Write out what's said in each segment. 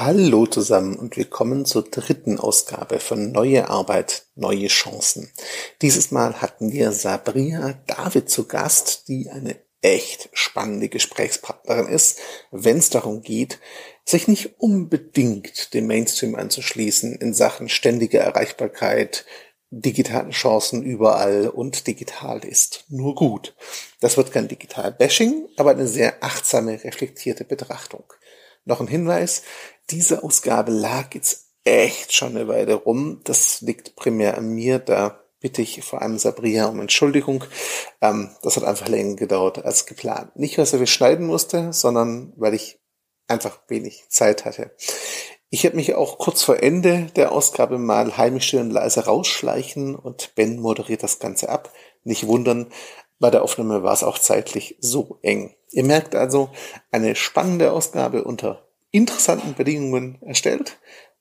Hallo zusammen und willkommen zur dritten Ausgabe von Neue Arbeit, neue Chancen. Dieses Mal hatten wir Sabria David zu Gast, die eine echt spannende Gesprächspartnerin ist, wenn es darum geht, sich nicht unbedingt dem Mainstream anzuschließen in Sachen ständige Erreichbarkeit, digitalen Chancen überall und digital ist nur gut. Das wird kein Digital-Bashing, aber eine sehr achtsame, reflektierte Betrachtung. Noch ein Hinweis, diese Ausgabe lag jetzt echt schon eine Weile rum. Das liegt primär an mir, da bitte ich vor allem Sabria um Entschuldigung. Ähm, das hat einfach länger gedauert als geplant. Nicht, weil wir schneiden musste, sondern weil ich einfach wenig Zeit hatte. Ich habe mich auch kurz vor Ende der Ausgabe mal heimisch und leise rausschleichen und Ben moderiert das Ganze ab. Nicht wundern, bei der Aufnahme war es auch zeitlich so eng. Ihr merkt also, eine spannende Ausgabe unter interessanten Bedingungen erstellt.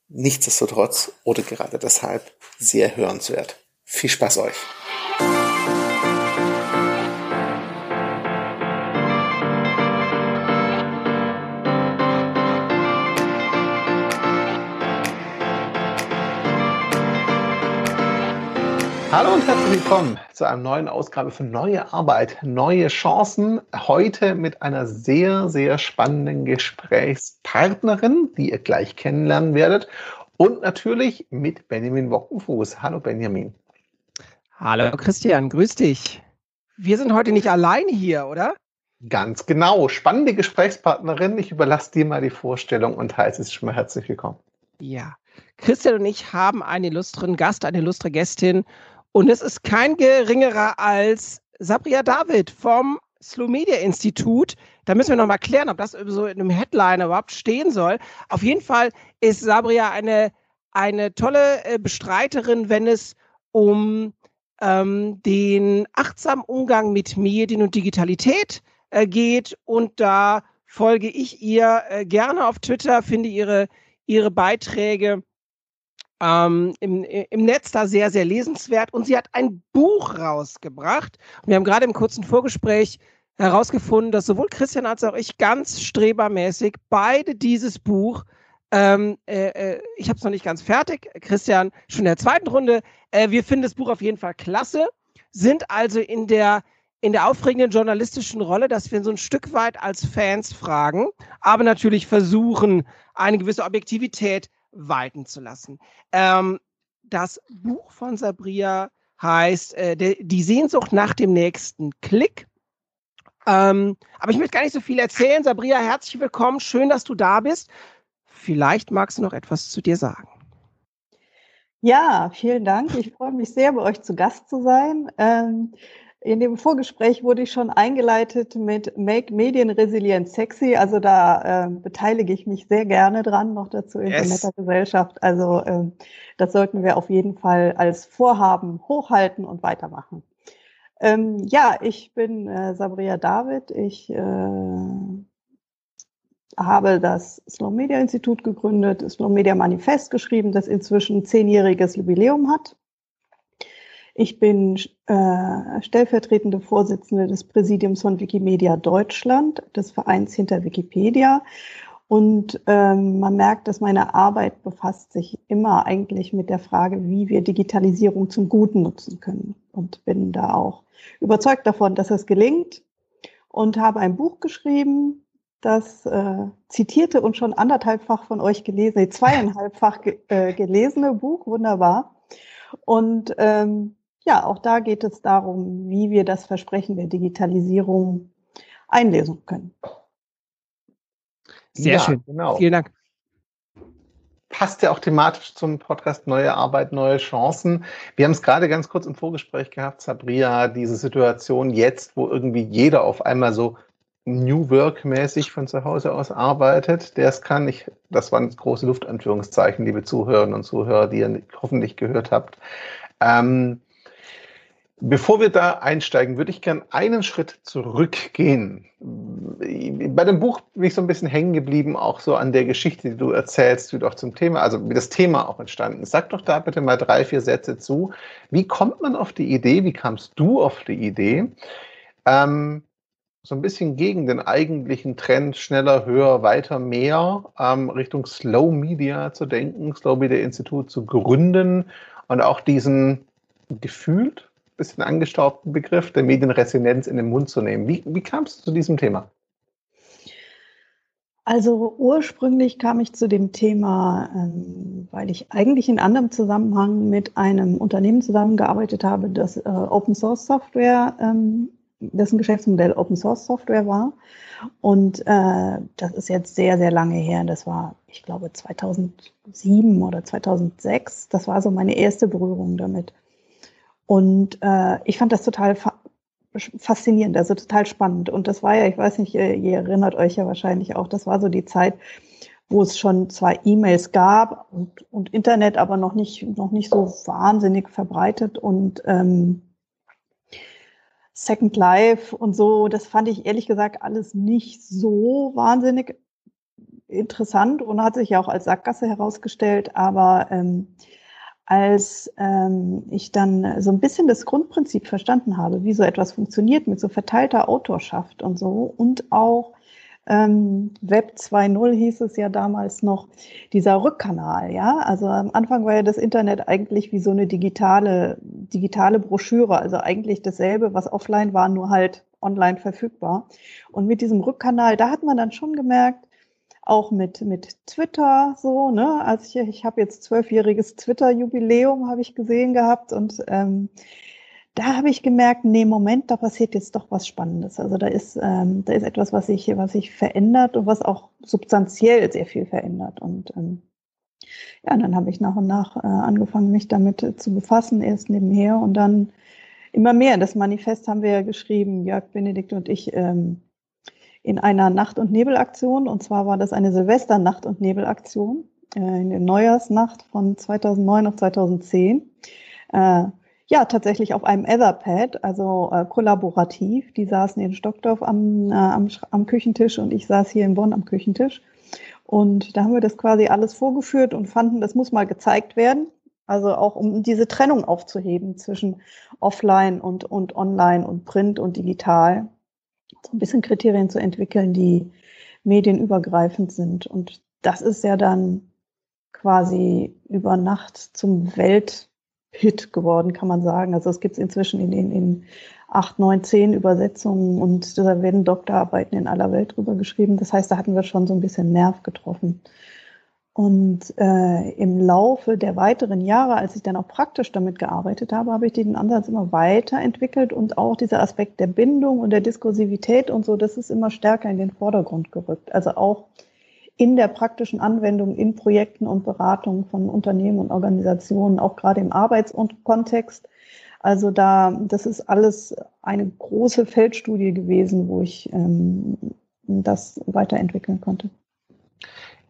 Nichtsdestotrotz oder gerade deshalb sehr hörenswert. Viel Spaß euch! Hallo und herzlich willkommen zu einer neuen Ausgabe von Neue Arbeit, neue Chancen. Heute mit einer sehr, sehr spannenden Gesprächspartnerin, die ihr gleich kennenlernen werdet. Und natürlich mit Benjamin Wockenfuß. Hallo Benjamin. Hallo Christian, grüß dich. Wir sind heute nicht allein hier, oder? Ganz genau. Spannende Gesprächspartnerin. Ich überlasse dir mal die Vorstellung und heiße es schon mal herzlich willkommen. Ja, Christian und ich haben einen illustren Gast, eine illustre Gästin und es ist kein geringerer als Sabria David vom Slow Media Institut. Da müssen wir noch mal klären, ob das so in einem Headliner überhaupt stehen soll. Auf jeden Fall ist Sabria eine, eine tolle äh, Bestreiterin, wenn es um ähm, den achtsamen Umgang mit Medien und Digitalität äh, geht. Und da folge ich ihr äh, gerne auf Twitter, finde ihre, ihre Beiträge ähm, im, im Netz da sehr, sehr lesenswert. Und sie hat ein Buch rausgebracht. Wir haben gerade im kurzen Vorgespräch herausgefunden, dass sowohl Christian als auch ich ganz strebermäßig beide dieses Buch ähm, äh, äh ich habe es noch nicht ganz fertig. Christian schon in der zweiten Runde. Äh, wir finden das Buch auf jeden Fall klasse, sind also in der in der aufregenden journalistischen Rolle, dass wir so ein Stück weit als Fans fragen, aber natürlich versuchen, eine gewisse Objektivität walten zu lassen. Ähm, das Buch von Sabria heißt äh, de, Die Sehnsucht nach dem nächsten Klick. Ähm, aber ich möchte gar nicht so viel erzählen. Sabria, herzlich willkommen. Schön, dass du da bist. Vielleicht magst du noch etwas zu dir sagen. Ja, vielen Dank. Ich freue mich sehr, bei euch zu Gast zu sein. Ähm, in dem Vorgespräch wurde ich schon eingeleitet mit Make Medien Resilient Sexy. Also da äh, beteilige ich mich sehr gerne dran, noch dazu in yes. netter Gesellschaft. Also äh, das sollten wir auf jeden Fall als Vorhaben hochhalten und weitermachen. Ähm, ja, ich bin äh, Sabria David. Ich äh, habe das Slow Media Institut gegründet, Slow Media Manifest geschrieben, das inzwischen zehnjähriges Jubiläum hat. Ich bin äh, stellvertretende Vorsitzende des Präsidiums von Wikimedia Deutschland, des Vereins hinter Wikipedia. Und ähm, man merkt, dass meine Arbeit befasst sich immer eigentlich mit der Frage, wie wir Digitalisierung zum Guten nutzen können. Und bin da auch überzeugt davon, dass es gelingt. Und habe ein Buch geschrieben, das äh, zitierte und schon anderthalbfach von euch gelesene, zweieinhalbfach ge äh, gelesene Buch, wunderbar. Und ähm, ja, auch da geht es darum, wie wir das Versprechen der Digitalisierung einlesen können. Sehr ja, schön. Genau. Vielen Dank. Passt ja auch thematisch zum Podcast Neue Arbeit, neue Chancen. Wir haben es gerade ganz kurz im Vorgespräch gehabt, Sabria, diese Situation jetzt, wo irgendwie jeder auf einmal so New Work mäßig von zu Hause aus arbeitet, der es kann. Ich, das waren große Luftanführungszeichen, liebe Zuhörerinnen und Zuhörer, die ihr hoffentlich gehört habt. Ähm, Bevor wir da einsteigen, würde ich gern einen Schritt zurückgehen. Bei dem Buch bin ich so ein bisschen hängen geblieben, auch so an der Geschichte, die du erzählst, wie du auch zum Thema, also wie das Thema auch entstanden ist. Sag doch da bitte mal drei, vier Sätze zu. Wie kommt man auf die Idee, wie kamst du auf die Idee, ähm, so ein bisschen gegen den eigentlichen Trend schneller, höher, weiter, mehr ähm, Richtung Slow Media zu denken, Slow Media Institut zu gründen und auch diesen gefühlt bisschen angestaubten Begriff der Medienresilienz in den Mund zu nehmen. Wie, wie kamst du zu diesem Thema? Also ursprünglich kam ich zu dem Thema, ähm, weil ich eigentlich in anderem Zusammenhang mit einem Unternehmen zusammengearbeitet habe, das äh, Open Source Software, ähm, dessen Geschäftsmodell Open Source Software war. Und äh, das ist jetzt sehr, sehr lange her. Das war, ich glaube, 2007 oder 2006. Das war so meine erste Berührung damit. Und äh, ich fand das total faszinierend, also total spannend. Und das war ja, ich weiß nicht, ihr, ihr erinnert euch ja wahrscheinlich auch, das war so die Zeit, wo es schon zwei E-Mails gab und, und Internet, aber noch nicht, noch nicht so wahnsinnig verbreitet und ähm, Second Life und so, das fand ich ehrlich gesagt alles nicht so wahnsinnig interessant und hat sich ja auch als Sackgasse herausgestellt, aber ähm, als ähm, ich dann so ein bisschen das Grundprinzip verstanden habe, wie so etwas funktioniert mit so verteilter Autorschaft und so und auch ähm, Web 2.0 hieß es ja damals noch, dieser Rückkanal, ja. Also am Anfang war ja das Internet eigentlich wie so eine digitale, digitale Broschüre, also eigentlich dasselbe, was offline war, nur halt online verfügbar. Und mit diesem Rückkanal, da hat man dann schon gemerkt, auch mit, mit Twitter so, ne? Also ich, ich habe jetzt zwölfjähriges Twitter-Jubiläum, habe ich gesehen gehabt und ähm, da habe ich gemerkt, nee, Moment, da passiert jetzt doch was Spannendes. Also da ist, ähm, da ist etwas, was sich, was sich verändert und was auch substanziell sehr viel verändert. Und ähm, ja, dann habe ich nach und nach äh, angefangen, mich damit äh, zu befassen, erst nebenher und dann immer mehr. Das Manifest haben wir ja geschrieben, Jörg Benedikt und ich, ähm, in einer Nacht- und Nebelaktion. Und zwar war das eine Silvester-Nacht- und Nebelaktion äh, in der Neujahrsnacht von 2009 auf 2010. Äh, ja, tatsächlich auf einem Etherpad, also äh, kollaborativ. Die saßen in Stockdorf am, äh, am, am Küchentisch und ich saß hier in Bonn am Küchentisch. Und da haben wir das quasi alles vorgeführt und fanden, das muss mal gezeigt werden. Also auch um diese Trennung aufzuheben zwischen offline und, und online und print und digital so ein bisschen Kriterien zu entwickeln, die medienübergreifend sind. Und das ist ja dann quasi über Nacht zum Welthit geworden, kann man sagen. Also es gibt es inzwischen in, in, in acht, neun, zehn Übersetzungen und da werden Doktorarbeiten in aller Welt drüber geschrieben. Das heißt, da hatten wir schon so ein bisschen Nerv getroffen. Und äh, im Laufe der weiteren Jahre, als ich dann auch praktisch damit gearbeitet habe, habe ich den Ansatz immer weiterentwickelt und auch dieser Aspekt der Bindung und der Diskursivität und so, das ist immer stärker in den Vordergrund gerückt. Also auch in der praktischen Anwendung in Projekten und Beratungen von Unternehmen und Organisationen, auch gerade im Arbeitskontext. Also da, das ist alles eine große Feldstudie gewesen, wo ich ähm, das weiterentwickeln konnte.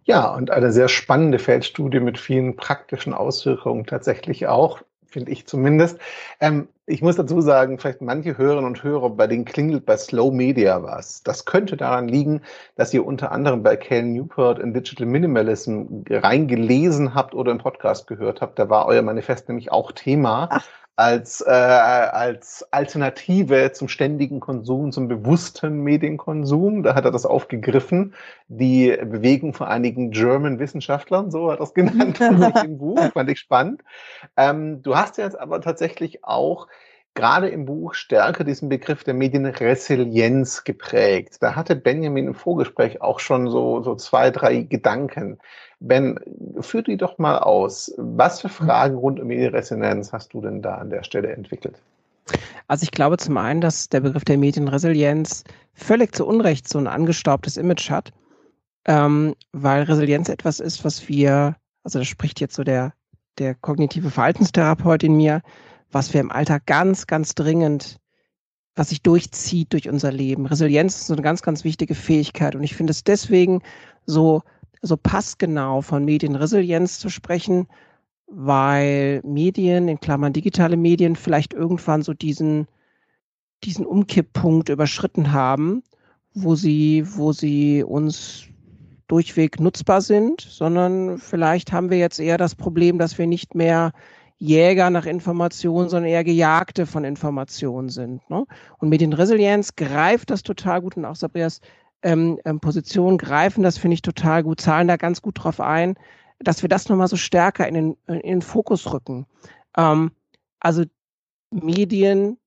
Ja, und eine sehr spannende Feldstudie mit vielen praktischen Auswirkungen tatsächlich auch, finde ich zumindest. Ähm, ich muss dazu sagen, vielleicht manche Hörerinnen und Hörer, bei denen klingelt bei Slow Media was. Das könnte daran liegen, dass ihr unter anderem bei Cal Newport in Digital Minimalism reingelesen habt oder im Podcast gehört habt. Da war euer Manifest nämlich auch Thema. Ach als, äh, als Alternative zum ständigen Konsum, zum bewussten Medienkonsum. Da hat er das aufgegriffen. Die Bewegung von einigen German Wissenschaftlern, so hat er es genannt, im Buch, fand ich spannend. Ähm, du hast jetzt aber tatsächlich auch gerade im Buch stärker diesen Begriff der Medienresilienz geprägt. Da hatte Benjamin im Vorgespräch auch schon so, so zwei, drei Gedanken. Ben, führ die doch mal aus. Was für Fragen rund um Medienresilienz hast du denn da an der Stelle entwickelt? Also ich glaube zum einen, dass der Begriff der Medienresilienz völlig zu Unrecht so ein angestaubtes Image hat, ähm, weil Resilienz etwas ist, was wir, also das spricht jetzt so der, der kognitive Verhaltenstherapeut in mir, was wir im Alltag ganz, ganz dringend, was sich durchzieht durch unser Leben. Resilienz ist so eine ganz, ganz wichtige Fähigkeit. Und ich finde es deswegen so, so passgenau von Medienresilienz zu sprechen, weil Medien, in Klammern digitale Medien, vielleicht irgendwann so diesen, diesen Umkipppunkt überschritten haben, wo sie, wo sie uns durchweg nutzbar sind, sondern vielleicht haben wir jetzt eher das Problem, dass wir nicht mehr Jäger nach Informationen, sondern eher Gejagte von Informationen sind. Ne? Und Medienresilienz greift das total gut und auch Sabrias ähm, ähm, Position greifen das, finde ich total gut, zahlen da ganz gut drauf ein, dass wir das nochmal so stärker in den, in den Fokus rücken. Ähm, also Medien,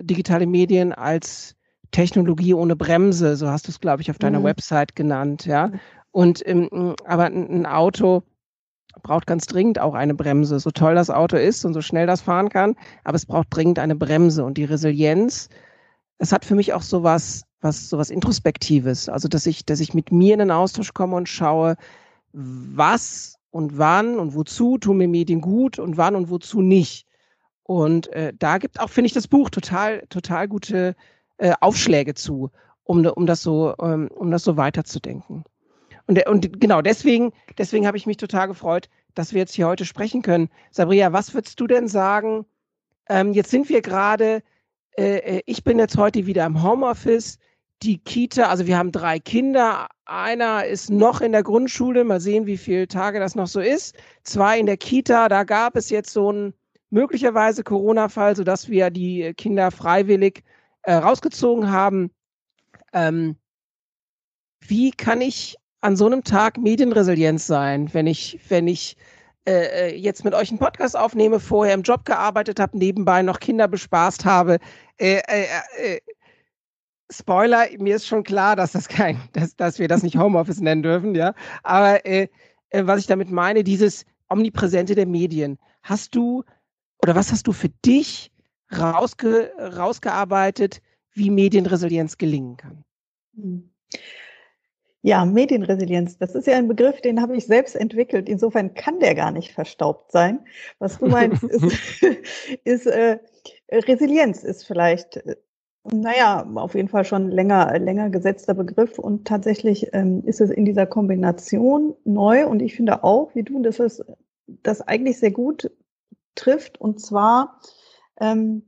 digitale Medien als Technologie ohne Bremse, so hast du es, glaube ich, auf deiner mhm. Website genannt, ja. Mhm. Und ähm, aber ein Auto braucht ganz dringend auch eine Bremse. So toll das Auto ist und so schnell das fahren kann, aber es braucht dringend eine Bremse. Und die Resilienz, es hat für mich auch so was, was, so was Introspektives. Also, dass ich, dass ich mit mir in den Austausch komme und schaue, was und wann und wozu tun mir Medien gut und wann und wozu nicht. Und äh, da gibt auch, finde ich, das Buch total, total gute äh, Aufschläge zu, um, um das so, ähm, um das so weiterzudenken. Und, und genau deswegen, deswegen habe ich mich total gefreut, dass wir jetzt hier heute sprechen können. Sabria, was würdest du denn sagen? Ähm, jetzt sind wir gerade, äh, äh, ich bin jetzt heute wieder im Homeoffice. Die Kita, also wir haben drei Kinder. Einer ist noch in der Grundschule. Mal sehen, wie viele Tage das noch so ist. Zwei in der Kita. Da gab es jetzt so einen möglicherweise Corona-Fall, sodass wir die Kinder freiwillig äh, rausgezogen haben. Ähm, wie kann ich an so einem Tag Medienresilienz sein, wenn ich, wenn ich äh, äh, jetzt mit euch einen Podcast aufnehme, vorher im Job gearbeitet habe, nebenbei noch Kinder bespaßt habe. Äh, äh, äh, Spoiler, mir ist schon klar, dass das kein, dass, dass wir das nicht Homeoffice nennen dürfen, ja. Aber äh, äh, was ich damit meine, dieses Omnipräsente der Medien. Hast du oder was hast du für dich rausge, rausgearbeitet, wie Medienresilienz gelingen kann? Hm. Ja, Medienresilienz, das ist ja ein Begriff, den habe ich selbst entwickelt. Insofern kann der gar nicht verstaubt sein. Was du meinst, ist, ist äh, Resilienz ist vielleicht, äh, naja, auf jeden Fall schon länger, länger gesetzter Begriff und tatsächlich ähm, ist es in dieser Kombination neu und ich finde auch, wie du, dass es das eigentlich sehr gut trifft und zwar ähm,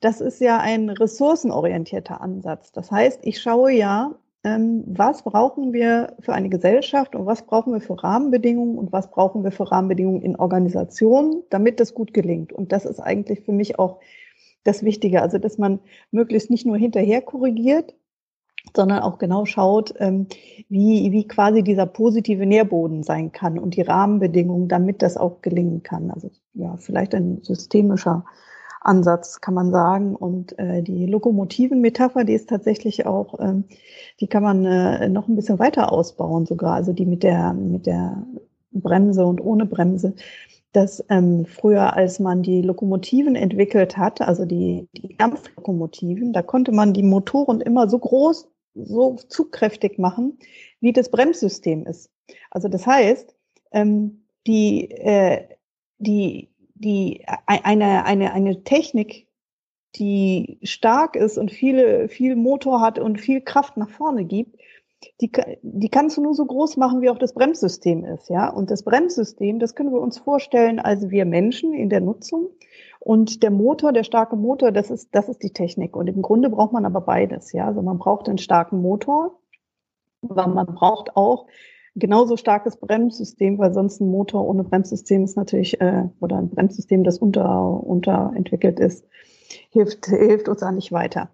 das ist ja ein ressourcenorientierter Ansatz. Das heißt, ich schaue ja, was brauchen wir für eine Gesellschaft und was brauchen wir für Rahmenbedingungen und was brauchen wir für Rahmenbedingungen in Organisationen, damit das gut gelingt. Und das ist eigentlich für mich auch das Wichtige, also dass man möglichst nicht nur hinterher korrigiert, sondern auch genau schaut, ähm, wie, wie quasi dieser positive Nährboden sein kann und die Rahmenbedingungen, damit das auch gelingen kann. Also ja, vielleicht ein systemischer Ansatz, kann man sagen. Und äh, die Lokomotiven-Metapher, die ist tatsächlich auch, ähm, die kann man äh, noch ein bisschen weiter ausbauen sogar. Also die mit der, mit der Bremse und ohne Bremse. Dass ähm, früher, als man die Lokomotiven entwickelt hat, also die, die Dampflokomotiven, da konnte man die Motoren immer so groß, so zugkräftig machen, wie das Bremssystem ist. Also das heißt, ähm, die, äh, die die eine, eine, eine Technik, die stark ist und viele, viel Motor hat und viel Kraft nach vorne gibt, die, die kannst du nur so groß machen, wie auch das Bremssystem ist, ja. Und das Bremssystem, das können wir uns vorstellen als wir Menschen in der Nutzung. Und der Motor, der starke Motor, das ist, das ist die Technik. Und im Grunde braucht man aber beides, ja. Also man braucht einen starken Motor, aber man braucht auch genauso starkes Bremssystem, weil sonst ein Motor ohne Bremssystem ist natürlich, äh, oder ein Bremssystem, das unter, unterentwickelt ist, hilft, hilft uns auch nicht weiter.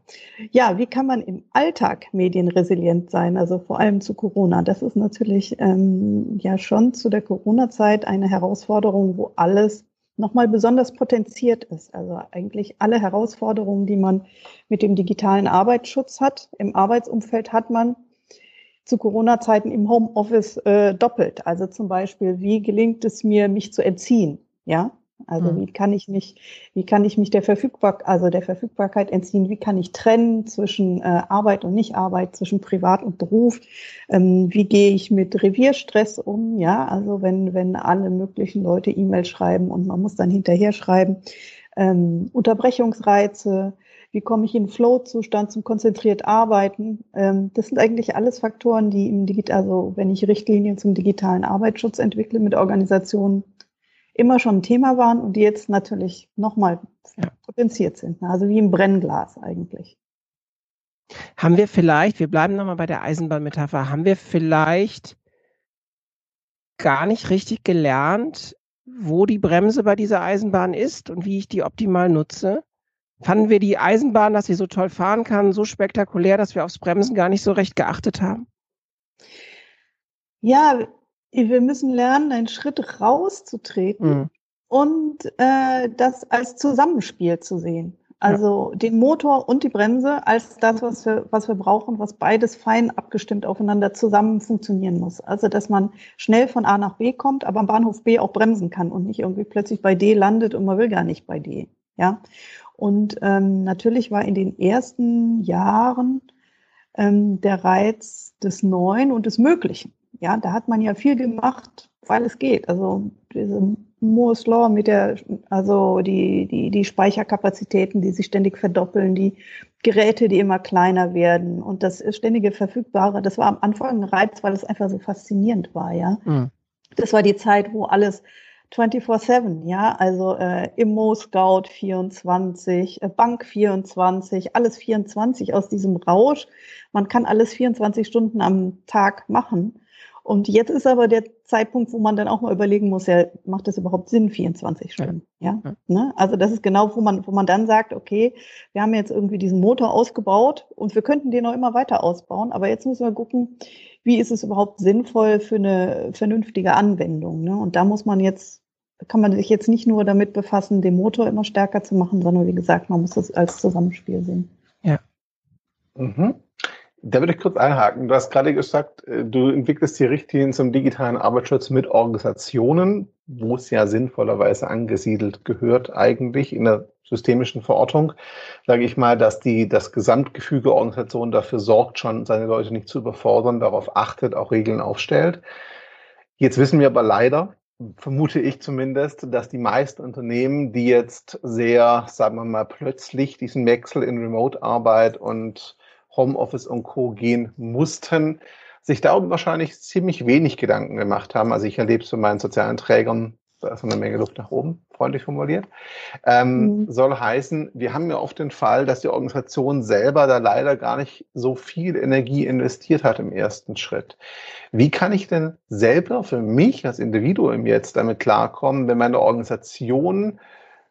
Ja, wie kann man im Alltag medienresilient sein, also vor allem zu Corona? Das ist natürlich ähm, ja schon zu der Corona-Zeit eine Herausforderung, wo alles nochmal besonders potenziert ist. Also eigentlich alle Herausforderungen, die man mit dem digitalen Arbeitsschutz hat, im Arbeitsumfeld hat man, zu Corona-Zeiten im Homeoffice äh, doppelt. Also zum Beispiel, wie gelingt es mir, mich zu entziehen? Ja, also mhm. wie kann ich mich, wie kann ich mich der Verfügbar, also der Verfügbarkeit entziehen? Wie kann ich trennen zwischen äh, Arbeit und Nichtarbeit, zwischen Privat und Beruf? Ähm, wie gehe ich mit Revierstress um? Ja, also wenn wenn alle möglichen Leute E-Mails schreiben und man muss dann hinterher schreiben, ähm, Unterbrechungsreize, wie komme ich in Flow-Zustand zum konzentriert Arbeiten. Ähm, das sind eigentlich alles Faktoren, die im Digital, also wenn ich Richtlinien zum digitalen Arbeitsschutz entwickle mit Organisationen, immer schon ein Thema waren und die jetzt natürlich nochmal potenziert sind. Ne? Also wie im Brennglas eigentlich. Haben wir vielleicht, wir bleiben nochmal bei der Eisenbahnmetapher, haben wir vielleicht gar nicht richtig gelernt, wo die Bremse bei dieser Eisenbahn ist und wie ich die optimal nutze. Fanden wir die Eisenbahn, dass sie so toll fahren kann, so spektakulär, dass wir aufs Bremsen gar nicht so recht geachtet haben? Ja, wir müssen lernen, einen Schritt rauszutreten mhm. und äh, das als Zusammenspiel zu sehen. Also ja. den Motor und die Bremse als das, was wir, was wir brauchen, was beides fein abgestimmt aufeinander zusammen funktionieren muss. Also dass man schnell von A nach B kommt, aber am Bahnhof B auch bremsen kann und nicht irgendwie plötzlich bei D landet und man will gar nicht bei D. Ja. Und ähm, natürlich war in den ersten Jahren ähm, der Reiz des Neuen und des Möglichen. Ja, da hat man ja viel gemacht, weil es geht. Also diese Moore's Law mit der, also die, die, die Speicherkapazitäten, die sich ständig verdoppeln, die Geräte, die immer kleiner werden und das ständige Verfügbare, das war am Anfang ein Reiz, weil es einfach so faszinierend war, ja. Mhm. Das war die Zeit, wo alles 24-7, ja, also äh, Immo Scout 24, äh, Bank 24, alles 24 aus diesem Rausch. Man kann alles 24 Stunden am Tag machen. Und jetzt ist aber der Zeitpunkt, wo man dann auch mal überlegen muss, ja, macht das überhaupt Sinn, 24 Stunden? Ja. ja? Ne? Also das ist genau, wo man, wo man dann sagt, okay, wir haben jetzt irgendwie diesen Motor ausgebaut und wir könnten den auch immer weiter ausbauen, aber jetzt müssen wir gucken, wie ist es überhaupt sinnvoll für eine vernünftige Anwendung? Ne? Und da muss man jetzt, kann man sich jetzt nicht nur damit befassen, den Motor immer stärker zu machen, sondern wie gesagt, man muss das als Zusammenspiel sehen. Ja. Mhm. Da würde ich kurz einhaken. Du hast gerade gesagt, äh, du entwickelst die Richtlinien zum digitalen Arbeitsschutz mit Organisationen, wo es ja sinnvollerweise angesiedelt gehört, eigentlich in der systemischen Verortung. Sage ich mal, dass die, das Gesamtgefüge Organisation dafür sorgt, schon seine Leute nicht zu überfordern, darauf achtet, auch Regeln aufstellt. Jetzt wissen wir aber leider, vermute ich zumindest, dass die meisten Unternehmen, die jetzt sehr, sagen wir mal, plötzlich diesen Wechsel in Remote-Arbeit und Homeoffice und Co. gehen mussten, sich darum wahrscheinlich ziemlich wenig Gedanken gemacht haben. Also ich erlebe es von meinen sozialen Trägern, da ist eine Menge Luft nach oben, freundlich formuliert. Ähm, mhm. Soll heißen, wir haben ja oft den Fall, dass die Organisation selber da leider gar nicht so viel Energie investiert hat im ersten Schritt. Wie kann ich denn selber für mich als Individuum jetzt damit klarkommen, wenn meine Organisation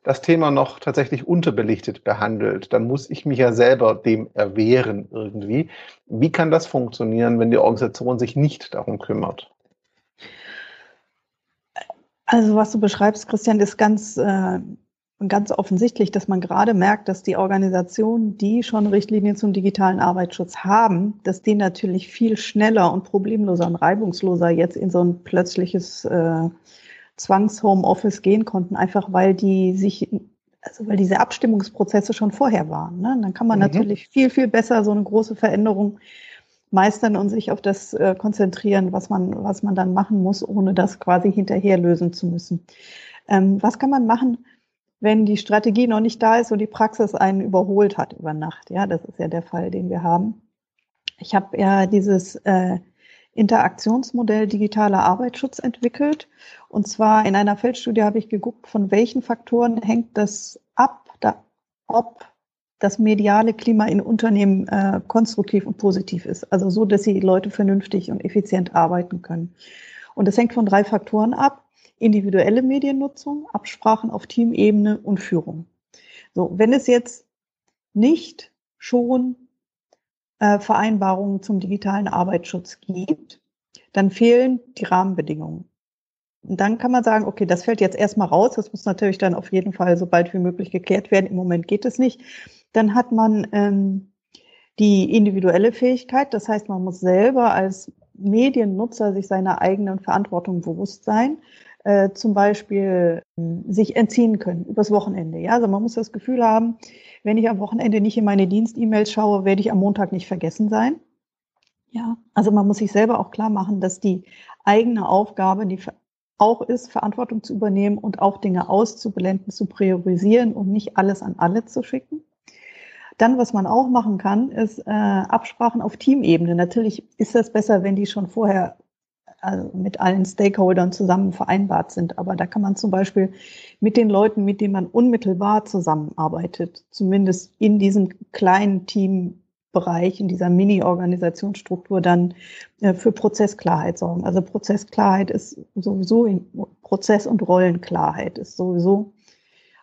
das Thema noch tatsächlich unterbelichtet behandelt, dann muss ich mich ja selber dem erwehren irgendwie. Wie kann das funktionieren, wenn die Organisation sich nicht darum kümmert? Also was du beschreibst, Christian, ist ganz, äh, ganz offensichtlich, dass man gerade merkt, dass die Organisationen, die schon Richtlinien zum digitalen Arbeitsschutz haben, dass die natürlich viel schneller und problemloser und reibungsloser jetzt in so ein plötzliches äh, Zwangs-Homeoffice gehen konnten, einfach weil die sich, also weil diese Abstimmungsprozesse schon vorher waren. Ne? Dann kann man mhm. natürlich viel, viel besser so eine große Veränderung meistern und sich auf das äh, konzentrieren, was man, was man dann machen muss, ohne das quasi hinterher lösen zu müssen. Ähm, was kann man machen, wenn die Strategie noch nicht da ist und die Praxis einen überholt hat über Nacht? Ja, das ist ja der Fall, den wir haben. Ich habe ja dieses äh, Interaktionsmodell digitaler Arbeitsschutz entwickelt. Und zwar in einer Feldstudie habe ich geguckt, von welchen Faktoren hängt das ab, da, ob das mediale Klima in Unternehmen äh, konstruktiv und positiv ist. Also so, dass die Leute vernünftig und effizient arbeiten können. Und das hängt von drei Faktoren ab. Individuelle Mediennutzung, Absprachen auf Teamebene und Führung. So, wenn es jetzt nicht schon äh, Vereinbarungen zum digitalen Arbeitsschutz gibt, dann fehlen die Rahmenbedingungen. Und dann kann man sagen, okay, das fällt jetzt erstmal raus. Das muss natürlich dann auf jeden Fall so bald wie möglich geklärt werden. Im Moment geht es nicht. Dann hat man ähm, die individuelle Fähigkeit. Das heißt, man muss selber als Mediennutzer sich seiner eigenen Verantwortung bewusst sein. Äh, zum Beispiel äh, sich entziehen können übers Wochenende. Ja, also man muss das Gefühl haben, wenn ich am Wochenende nicht in meine Dienst-E-Mails schaue, werde ich am Montag nicht vergessen sein. Ja, also man muss sich selber auch klar machen, dass die eigene Aufgabe, die auch ist, Verantwortung zu übernehmen und auch Dinge auszublenden, zu priorisieren und nicht alles an alle zu schicken. Dann, was man auch machen kann, ist äh, Absprachen auf Teamebene. Natürlich ist das besser, wenn die schon vorher also mit allen Stakeholdern zusammen vereinbart sind. Aber da kann man zum Beispiel mit den Leuten, mit denen man unmittelbar zusammenarbeitet, zumindest in diesem kleinen Team Bereich, in dieser Mini-Organisationsstruktur dann äh, für Prozessklarheit sorgen. Also Prozessklarheit ist sowieso in Prozess- und Rollenklarheit ist sowieso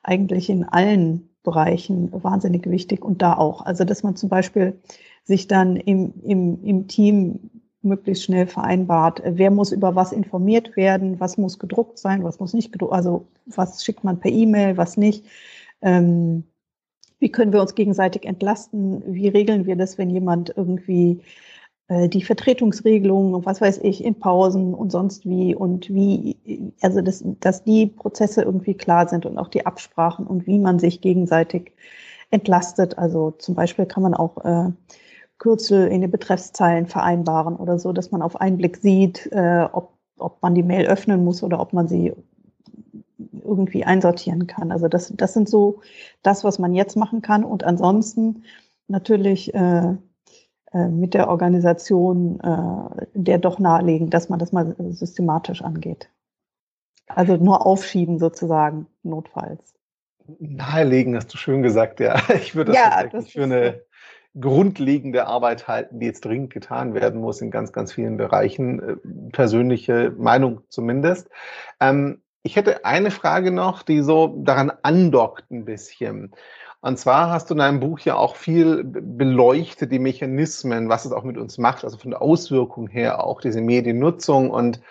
eigentlich in allen Bereichen wahnsinnig wichtig und da auch. Also dass man zum Beispiel sich dann im, im, im Team möglichst schnell vereinbart, wer muss über was informiert werden, was muss gedruckt sein, was muss nicht gedruckt, also was schickt man per E-Mail, was nicht. Ähm, wie können wir uns gegenseitig entlasten? Wie regeln wir das, wenn jemand irgendwie äh, die Vertretungsregelungen, was weiß ich, in Pausen und sonst wie und wie, also das, dass die Prozesse irgendwie klar sind und auch die Absprachen und wie man sich gegenseitig entlastet. Also zum Beispiel kann man auch äh, Kürzel in den Betreffszeilen vereinbaren oder so, dass man auf einen Blick sieht, äh, ob, ob man die Mail öffnen muss oder ob man sie irgendwie einsortieren kann. Also das, das sind so das, was man jetzt machen kann. Und ansonsten natürlich äh, äh, mit der Organisation äh, der doch nahelegen, dass man das mal systematisch angeht. Also nur aufschieben sozusagen, notfalls. Nahelegen hast du schön gesagt, ja. Ich würde das ja, das für eine grundlegende Arbeit halten, die jetzt dringend getan werden muss in ganz, ganz vielen Bereichen. Äh, persönliche Meinung zumindest. Ähm, ich hätte eine Frage noch, die so daran andockt ein bisschen. Und zwar hast du in deinem Buch ja auch viel beleuchtet, die Mechanismen, was es auch mit uns macht, also von der Auswirkung her auch diese Mediennutzung und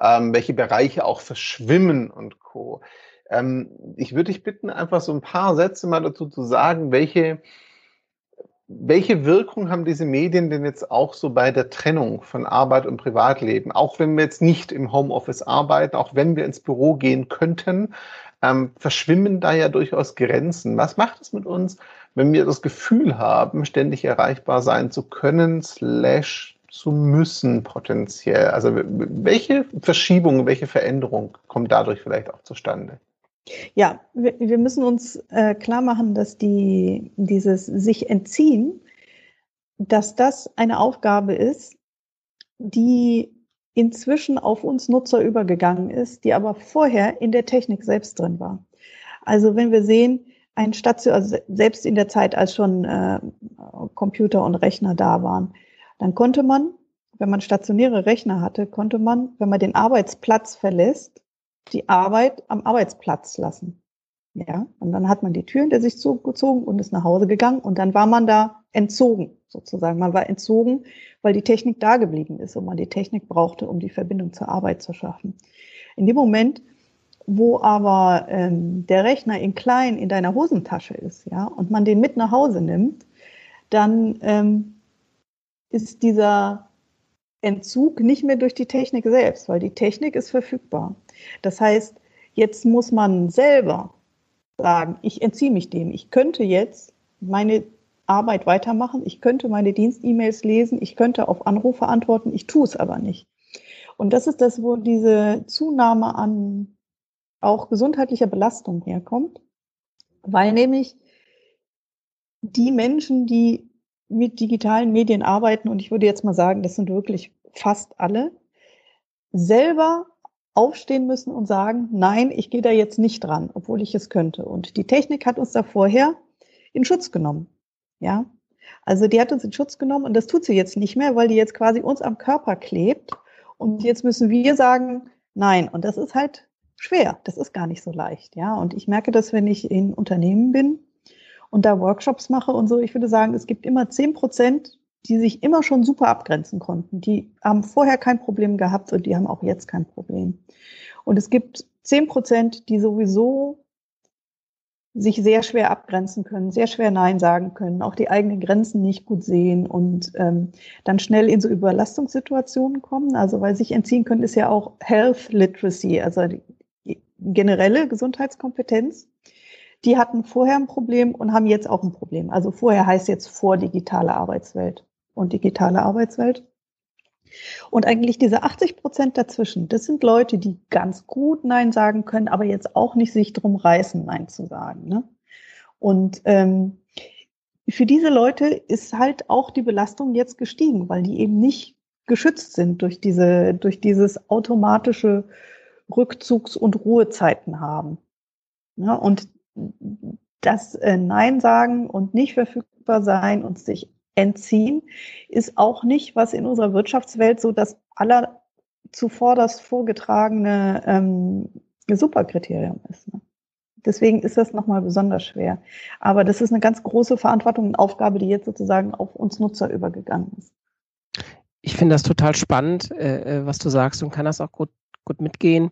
ähm, welche Bereiche auch verschwimmen und co. Ähm, ich würde dich bitten, einfach so ein paar Sätze mal dazu zu sagen, welche welche Wirkung haben diese Medien denn jetzt auch so bei der Trennung von Arbeit und Privatleben? Auch wenn wir jetzt nicht im Homeoffice arbeiten, auch wenn wir ins Büro gehen könnten, ähm, verschwimmen da ja durchaus Grenzen. Was macht es mit uns, wenn wir das Gefühl haben, ständig erreichbar sein zu können, slash zu müssen potenziell? Also welche Verschiebung, welche Veränderung kommt dadurch vielleicht auch zustande? Ja, wir, wir müssen uns äh, klar machen, dass die, dieses sich entziehen, dass das eine Aufgabe ist, die inzwischen auf uns Nutzer übergegangen ist, die aber vorher in der Technik selbst drin war. Also wenn wir sehen, ein Station, also selbst in der Zeit, als schon äh, Computer und Rechner da waren, dann konnte man, wenn man stationäre Rechner hatte, konnte man, wenn man den Arbeitsplatz verlässt, die Arbeit am Arbeitsplatz lassen. Ja, und dann hat man die Tür hinter sich zugezogen und ist nach Hause gegangen und dann war man da entzogen, sozusagen. Man war entzogen, weil die Technik da geblieben ist und man die Technik brauchte, um die Verbindung zur Arbeit zu schaffen. In dem Moment, wo aber ähm, der Rechner in klein in deiner Hosentasche ist, ja, und man den mit nach Hause nimmt, dann ähm, ist dieser Entzug nicht mehr durch die Technik selbst, weil die Technik ist verfügbar. Das heißt, jetzt muss man selber sagen, ich entziehe mich dem. Ich könnte jetzt meine Arbeit weitermachen, ich könnte meine Dienst-E-Mails lesen, ich könnte auf Anrufe antworten, ich tue es aber nicht. Und das ist das, wo diese Zunahme an auch gesundheitlicher Belastung herkommt, weil nämlich die Menschen, die mit digitalen Medien arbeiten, und ich würde jetzt mal sagen, das sind wirklich fast alle, selber aufstehen müssen und sagen, nein, ich gehe da jetzt nicht dran, obwohl ich es könnte. Und die Technik hat uns da vorher in Schutz genommen. Ja. Also die hat uns in Schutz genommen und das tut sie jetzt nicht mehr, weil die jetzt quasi uns am Körper klebt. Und jetzt müssen wir sagen, nein. Und das ist halt schwer. Das ist gar nicht so leicht. Ja. Und ich merke das, wenn ich in Unternehmen bin und da Workshops mache und so. Ich würde sagen, es gibt immer zehn Prozent die sich immer schon super abgrenzen konnten. Die haben vorher kein Problem gehabt und die haben auch jetzt kein Problem. Und es gibt zehn Prozent, die sowieso sich sehr schwer abgrenzen können, sehr schwer Nein sagen können, auch die eigenen Grenzen nicht gut sehen und ähm, dann schnell in so Überlastungssituationen kommen. Also weil sich entziehen können, ist ja auch Health Literacy, also generelle Gesundheitskompetenz. Die hatten vorher ein Problem und haben jetzt auch ein Problem. Also vorher heißt jetzt vor digitale Arbeitswelt und digitale Arbeitswelt. Und eigentlich diese 80 Prozent dazwischen, das sind Leute, die ganz gut Nein sagen können, aber jetzt auch nicht sich drum reißen, Nein zu sagen. Ne? Und ähm, für diese Leute ist halt auch die Belastung jetzt gestiegen, weil die eben nicht geschützt sind durch diese, durch dieses automatische Rückzugs- und Ruhezeiten haben. Ja, und das äh, Nein sagen und nicht verfügbar sein und sich entziehen, ist auch nicht, was in unserer Wirtschaftswelt so das aller zuvorderst vorgetragene ähm, Superkriterium ist. Ne? Deswegen ist das nochmal besonders schwer. Aber das ist eine ganz große Verantwortung und Aufgabe, die jetzt sozusagen auf uns Nutzer übergegangen ist. Ich finde das total spannend, äh, äh, was du sagst und kann das auch gut, gut mitgehen.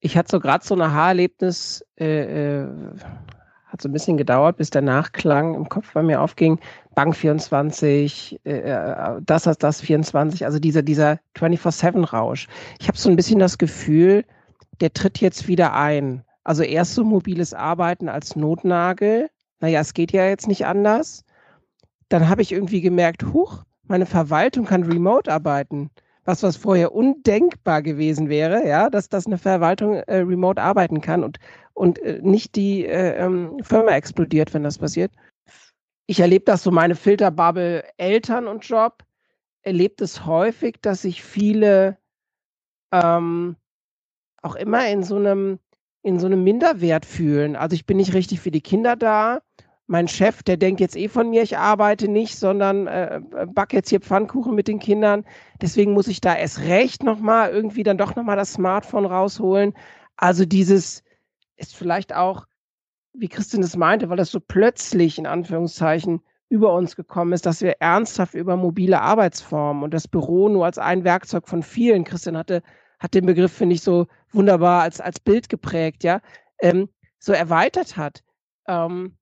Ich hatte so gerade so ein Aha-Erlebnis, äh, äh, hat so ein bisschen gedauert, bis der Nachklang im Kopf bei mir aufging. Bank 24, äh, äh, das, das, das 24, also dieser, dieser 24-7-Rausch. Ich habe so ein bisschen das Gefühl, der tritt jetzt wieder ein. Also erst so mobiles Arbeiten als Notnagel. Naja, es geht ja jetzt nicht anders. Dann habe ich irgendwie gemerkt, huch, meine Verwaltung kann remote arbeiten. Was, was vorher undenkbar gewesen wäre, ja, dass, dass eine Verwaltung äh, remote arbeiten kann und, und äh, nicht die äh, ähm, Firma explodiert, wenn das passiert. Ich erlebe das so, meine Filterbubble Eltern und Job erlebt es häufig, dass sich viele ähm, auch immer in so einem in so einem Minderwert fühlen. Also ich bin nicht richtig für die Kinder da. Mein Chef, der denkt jetzt eh von mir, ich arbeite nicht, sondern äh, backe jetzt hier Pfannkuchen mit den Kindern. Deswegen muss ich da erst recht nochmal irgendwie dann doch nochmal das Smartphone rausholen. Also dieses ist vielleicht auch, wie Christin es meinte, weil das so plötzlich in Anführungszeichen über uns gekommen ist, dass wir ernsthaft über mobile Arbeitsformen und das Büro nur als ein Werkzeug von vielen, Christian hatte hat den Begriff, finde ich, so wunderbar als, als Bild geprägt, ja, ähm, so erweitert hat. Ähm,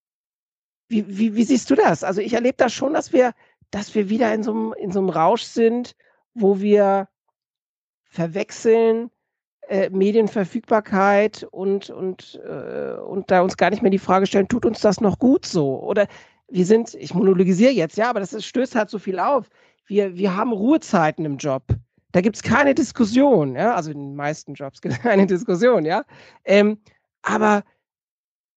wie, wie, wie siehst du das? Also ich erlebe das schon, dass wir, dass wir wieder in so einem, in so einem Rausch sind, wo wir verwechseln äh, Medienverfügbarkeit und, und, äh, und da uns gar nicht mehr die Frage stellen, tut uns das noch gut so? Oder wir sind, ich monologisiere jetzt, ja, aber das ist, stößt halt so viel auf. Wir, wir haben Ruhezeiten im Job. Da gibt es keine Diskussion, ja, also in den meisten Jobs gibt es keine Diskussion, ja. Ähm, aber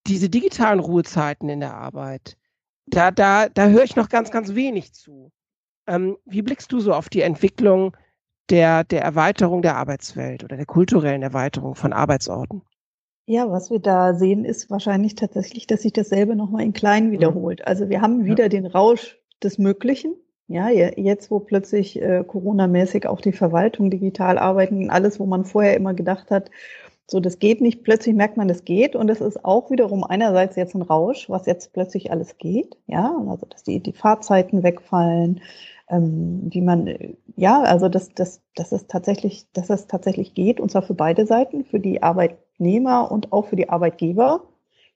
diese digitalen Ruhezeiten in der Arbeit, da, da, da höre ich noch ganz, ganz wenig zu. Ähm, wie blickst du so auf die Entwicklung der, der Erweiterung der Arbeitswelt oder der kulturellen Erweiterung von Arbeitsorten? Ja, was wir da sehen, ist wahrscheinlich tatsächlich, dass sich dasselbe nochmal in klein mhm. wiederholt. Also wir haben wieder ja. den Rausch des Möglichen, ja, jetzt, wo plötzlich äh, Corona-mäßig auch die Verwaltung digital arbeiten, alles, wo man vorher immer gedacht hat, so, das geht nicht, plötzlich merkt man, das geht. Und es ist auch wiederum einerseits jetzt ein Rausch, was jetzt plötzlich alles geht. Ja, also, dass die, die Fahrzeiten wegfallen, ähm, wie man, ja, also, dass, dass, dass es tatsächlich, dass es tatsächlich geht, und zwar für beide Seiten, für die Arbeitnehmer und auch für die Arbeitgeber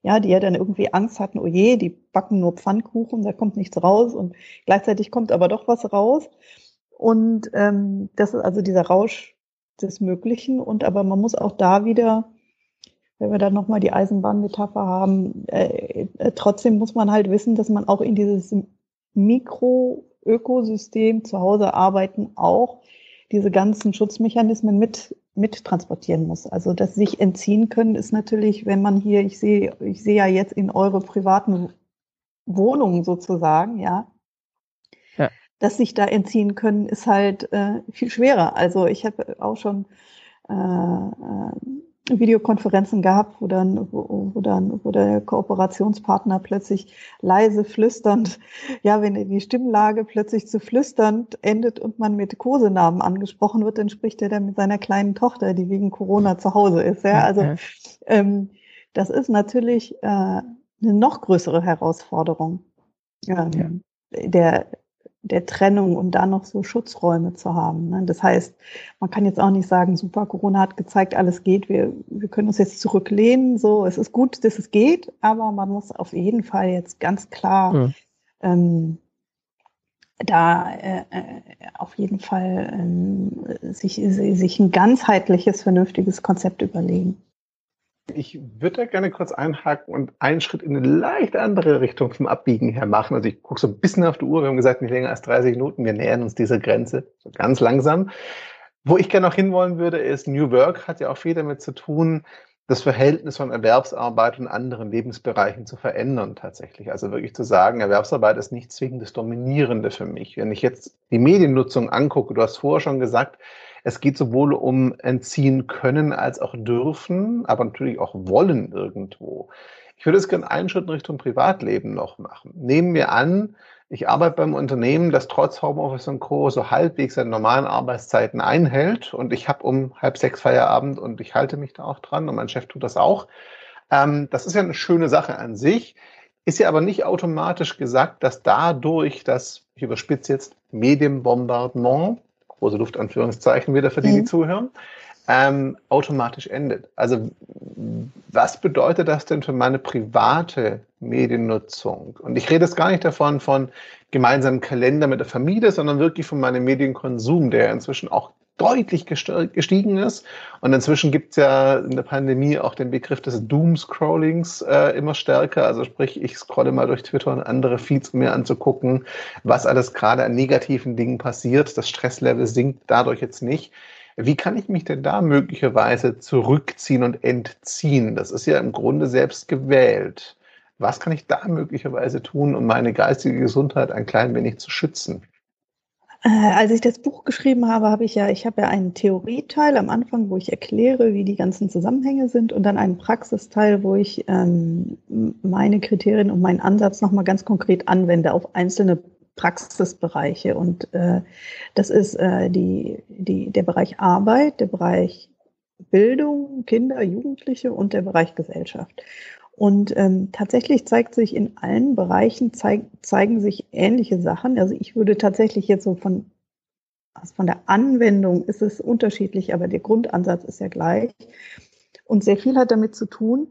ja, die ja dann irgendwie Angst hatten, oh je, die backen nur Pfannkuchen, da kommt nichts raus und gleichzeitig kommt aber doch was raus. Und ähm, das ist also dieser Rausch des Möglichen. Und aber man muss auch da wieder, wenn wir dann nochmal die Eisenbahnmetapher haben, äh, äh, trotzdem muss man halt wissen, dass man auch in dieses Mikroökosystem zu Hause arbeiten auch diese ganzen Schutzmechanismen mit mit transportieren muss. Also das sich entziehen können ist natürlich, wenn man hier, ich sehe, ich sehe ja jetzt in eure privaten Wohnungen sozusagen, ja, dass sich da entziehen können, ist halt äh, viel schwerer. Also ich habe auch schon äh, äh Videokonferenzen gehabt, wo dann, wo, wo dann, wo der Kooperationspartner plötzlich leise flüsternd, ja, wenn die Stimmlage plötzlich zu flüsternd endet und man mit Kosenamen angesprochen wird, dann spricht er dann mit seiner kleinen Tochter, die wegen Corona zu Hause ist. Ja, also ähm, das ist natürlich äh, eine noch größere Herausforderung. Ähm, ja. Der der Trennung, um da noch so Schutzräume zu haben. Ne? Das heißt, man kann jetzt auch nicht sagen, super, Corona hat gezeigt, alles geht, wir, wir können uns jetzt zurücklehnen, so, es ist gut, dass es geht, aber man muss auf jeden Fall jetzt ganz klar ja. ähm, da äh, äh auf jeden Fall ähm, sich, sich ein ganzheitliches, vernünftiges Konzept überlegen. Ich würde da gerne kurz einhaken und einen Schritt in eine leicht andere Richtung vom Abbiegen her machen. Also ich gucke so ein bisschen auf die Uhr. Wir haben gesagt, nicht länger als 30 Minuten. Wir nähern uns dieser Grenze so ganz langsam. Wo ich gerne noch hinwollen würde, ist New Work hat ja auch viel damit zu tun, das Verhältnis von Erwerbsarbeit und anderen Lebensbereichen zu verändern tatsächlich. Also wirklich zu sagen, Erwerbsarbeit ist nicht zwingend das Dominierende für mich. Wenn ich jetzt die Mediennutzung angucke, du hast vorher schon gesagt, es geht sowohl um entziehen können als auch dürfen, aber natürlich auch wollen irgendwo. Ich würde es gerne einen Schritt in Richtung Privatleben noch machen. Nehmen wir an, Ich arbeite beim Unternehmen, das trotz Homeoffice und Co. so halbwegs seine normalen Arbeitszeiten einhält und ich habe um halb sechs Feierabend und ich halte mich da auch dran und mein Chef tut das auch. Ähm, das ist ja eine schöne Sache an sich, ist ja aber nicht automatisch gesagt, dass dadurch das, ich überspitze jetzt, Medienbombardement, große Luftanführungszeichen wieder für die, die mhm. zuhören, ähm, automatisch endet. Also was bedeutet das denn für meine private Mediennutzung? Und ich rede jetzt gar nicht davon von gemeinsamen Kalender mit der Familie, sondern wirklich von meinem Medienkonsum, der inzwischen auch deutlich gestiegen ist. Und inzwischen gibt es ja in der Pandemie auch den Begriff des Doom-Scrollings äh, immer stärker. Also sprich, ich scrolle mal durch Twitter und andere Feeds, um mir anzugucken, was alles gerade an negativen Dingen passiert. Das Stresslevel sinkt dadurch jetzt nicht. Wie kann ich mich denn da möglicherweise zurückziehen und entziehen? Das ist ja im Grunde selbst gewählt. Was kann ich da möglicherweise tun, um meine geistige Gesundheit ein klein wenig zu schützen? Äh, als ich das Buch geschrieben habe, habe ich ja, ich habe ja einen Theorieteil am Anfang, wo ich erkläre, wie die ganzen Zusammenhänge sind, und dann einen Praxisteil, wo ich ähm, meine Kriterien und meinen Ansatz nochmal ganz konkret anwende auf einzelne Praxisbereiche. Und äh, das ist äh, die, die, der Bereich Arbeit, der Bereich Bildung, Kinder, Jugendliche und der Bereich Gesellschaft. Und ähm, tatsächlich zeigt sich in allen Bereichen, zeig, zeigen sich ähnliche Sachen. Also ich würde tatsächlich jetzt so von, also von der Anwendung ist es unterschiedlich, aber der Grundansatz ist ja gleich. Und sehr viel hat damit zu tun,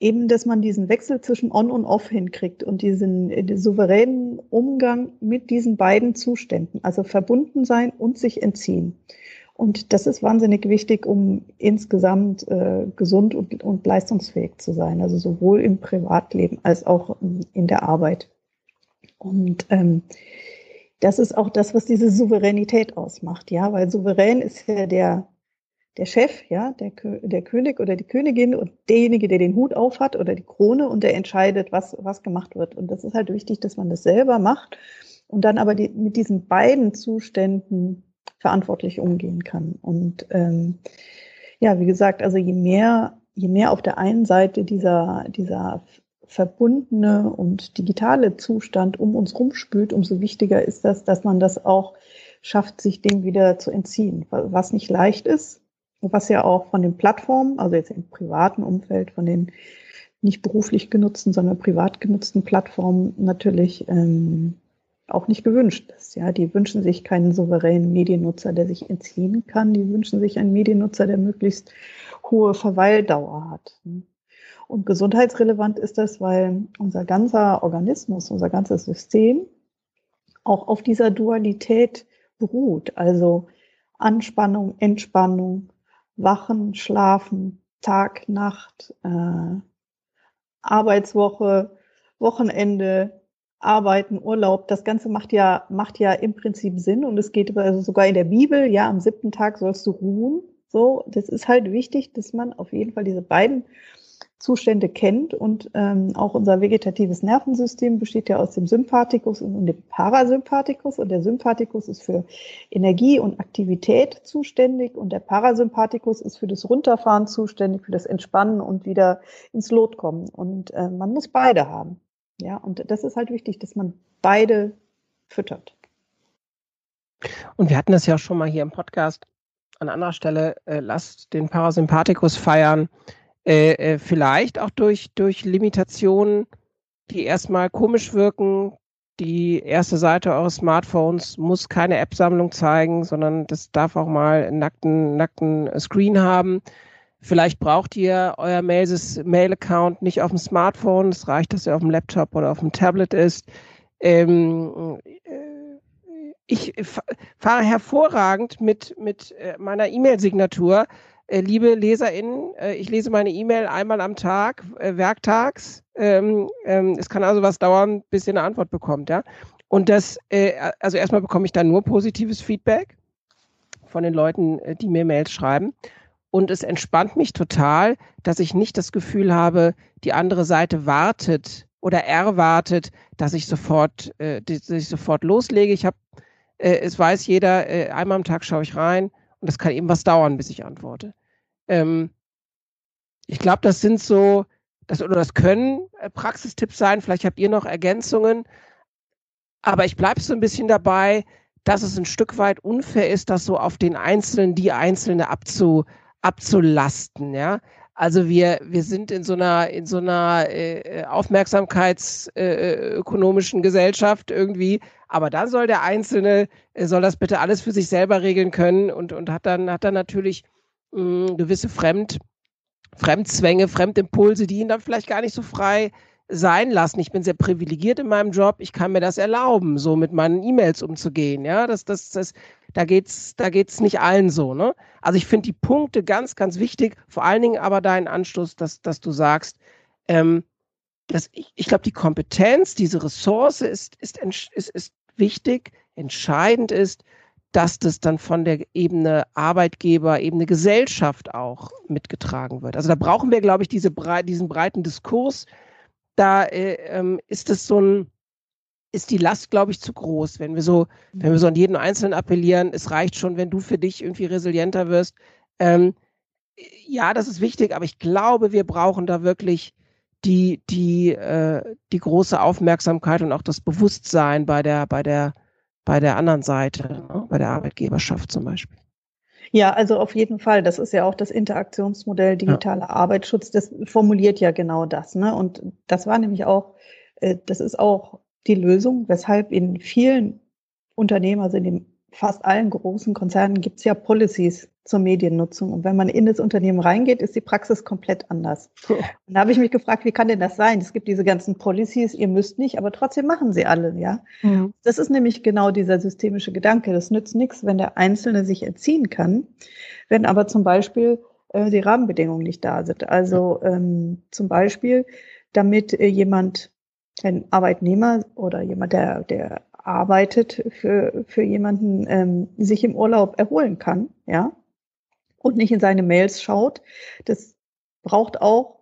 eben, dass man diesen Wechsel zwischen On und Off hinkriegt und diesen den souveränen Umgang mit diesen beiden Zuständen, also verbunden sein und sich entziehen. Und das ist wahnsinnig wichtig, um insgesamt äh, gesund und, und leistungsfähig zu sein, also sowohl im Privatleben als auch in der Arbeit. Und ähm, das ist auch das, was diese Souveränität ausmacht, ja, weil souverän ist ja der, der Chef, ja, der, der König oder die Königin und derjenige, der den Hut aufhat oder die Krone und der entscheidet, was, was gemacht wird. Und das ist halt wichtig, dass man das selber macht und dann aber die, mit diesen beiden Zuständen verantwortlich umgehen kann. Und ähm, ja, wie gesagt, also je mehr, je mehr auf der einen Seite dieser, dieser verbundene und digitale Zustand um uns rumspült, umso wichtiger ist das, dass man das auch schafft, sich dem wieder zu entziehen, was nicht leicht ist, was ja auch von den Plattformen, also jetzt im privaten Umfeld, von den nicht beruflich genutzten, sondern privat genutzten Plattformen natürlich ähm, auch nicht gewünscht ist. Ja, die wünschen sich keinen souveränen Mediennutzer, der sich entziehen kann. Die wünschen sich einen Mediennutzer, der möglichst hohe Verweildauer hat. Und gesundheitsrelevant ist das, weil unser ganzer Organismus, unser ganzes System auch auf dieser Dualität beruht. Also Anspannung, Entspannung, Wachen, Schlafen, Tag, Nacht, äh, Arbeitswoche, Wochenende, Arbeiten, Urlaub, das Ganze macht ja, macht ja im Prinzip Sinn und es geht also sogar in der Bibel, ja, am siebten Tag sollst du ruhen. So, das ist halt wichtig, dass man auf jeden Fall diese beiden Zustände kennt und ähm, auch unser vegetatives Nervensystem besteht ja aus dem Sympathikus und dem Parasympathikus und der Sympathikus ist für Energie und Aktivität zuständig und der Parasympathikus ist für das Runterfahren zuständig, für das Entspannen und wieder ins Lot kommen und äh, man muss beide haben. Ja, und das ist halt wichtig, dass man beide füttert. Und wir hatten das ja auch schon mal hier im Podcast an anderer Stelle, äh, lasst den Parasympathikus feiern. Äh, äh, vielleicht auch durch, durch Limitationen, die erstmal komisch wirken. Die erste Seite eures Smartphones muss keine App-Sammlung zeigen, sondern das darf auch mal einen nackten, nackten Screen haben. Vielleicht braucht ihr euer Mail-Account nicht auf dem Smartphone. Es reicht, dass er auf dem Laptop oder auf dem Tablet ist. Ähm, äh, ich fahre hervorragend mit, mit äh, meiner E-Mail-Signatur. Äh, liebe LeserInnen, ich lese meine E-Mail einmal am Tag, werktags. Ähm, ähm, es kann also was dauern, bis ihr eine Antwort bekommt. Ja? Und das, also erstmal bekomme ich dann nur positives Feedback von den Leuten, die mir Mails schreiben. Und es entspannt mich total, dass ich nicht das Gefühl habe, die andere Seite wartet oder erwartet, dass ich sofort, äh, dass ich sofort loslege. Ich habe, äh, es weiß jeder, äh, einmal am Tag schaue ich rein und das kann eben was dauern, bis ich antworte. Ähm, ich glaube, das sind so, das oder das können äh, Praxistipps sein. Vielleicht habt ihr noch Ergänzungen. Aber ich bleibe so ein bisschen dabei, dass es ein Stück weit unfair ist, das so auf den Einzelnen, die Einzelne abzu, abzulasten, ja. Also wir, wir sind in so einer, in so einer äh, aufmerksamkeitsökonomischen äh, Gesellschaft irgendwie, aber dann soll der Einzelne, äh, soll das bitte alles für sich selber regeln können und, und hat dann, hat dann natürlich mh, gewisse Fremd, Fremdzwänge, Fremdimpulse, die ihn dann vielleicht gar nicht so frei sein lassen. Ich bin sehr privilegiert in meinem Job. Ich kann mir das erlauben, so mit meinen E-Mails umzugehen. Ja, das, das, das, da geht's, da geht's nicht allen so. Ne? Also ich finde die Punkte ganz, ganz wichtig. Vor allen Dingen aber deinen Anstoß, dass, dass du sagst, ähm, dass ich, ich glaube, die Kompetenz, diese Ressource ist, ist, ist, ist wichtig. Entscheidend ist, dass das dann von der Ebene Arbeitgeber, Ebene Gesellschaft auch mitgetragen wird. Also da brauchen wir, glaube ich, diese, diesen breiten Diskurs, da äh, ähm, ist es so ein, ist die Last, glaube ich, zu groß, wenn wir so, wenn wir so an jeden Einzelnen appellieren, es reicht schon, wenn du für dich irgendwie resilienter wirst. Ähm, ja, das ist wichtig, aber ich glaube, wir brauchen da wirklich die, die, äh, die große Aufmerksamkeit und auch das Bewusstsein bei der, bei der, bei der anderen Seite, ne? bei der Arbeitgeberschaft zum Beispiel. Ja, also auf jeden Fall. Das ist ja auch das Interaktionsmodell digitaler ja. Arbeitsschutz. Das formuliert ja genau das. Ne? Und das war nämlich auch, äh, das ist auch die Lösung, weshalb in vielen Unternehmen, also in den fast allen großen Konzernen gibt es ja Policies zur Mediennutzung. Und wenn man in das Unternehmen reingeht, ist die Praxis komplett anders. Und da habe ich mich gefragt, wie kann denn das sein? Es gibt diese ganzen Policies, ihr müsst nicht, aber trotzdem machen sie alle, ja. Mhm. Das ist nämlich genau dieser systemische Gedanke. Das nützt nichts, wenn der Einzelne sich entziehen kann, wenn aber zum Beispiel äh, die Rahmenbedingungen nicht da sind. Also ähm, zum Beispiel, damit äh, jemand, ein Arbeitnehmer oder jemand, der, der arbeitet für, für jemanden, ähm, sich im Urlaub erholen kann, ja, und nicht in seine Mails schaut. Das braucht auch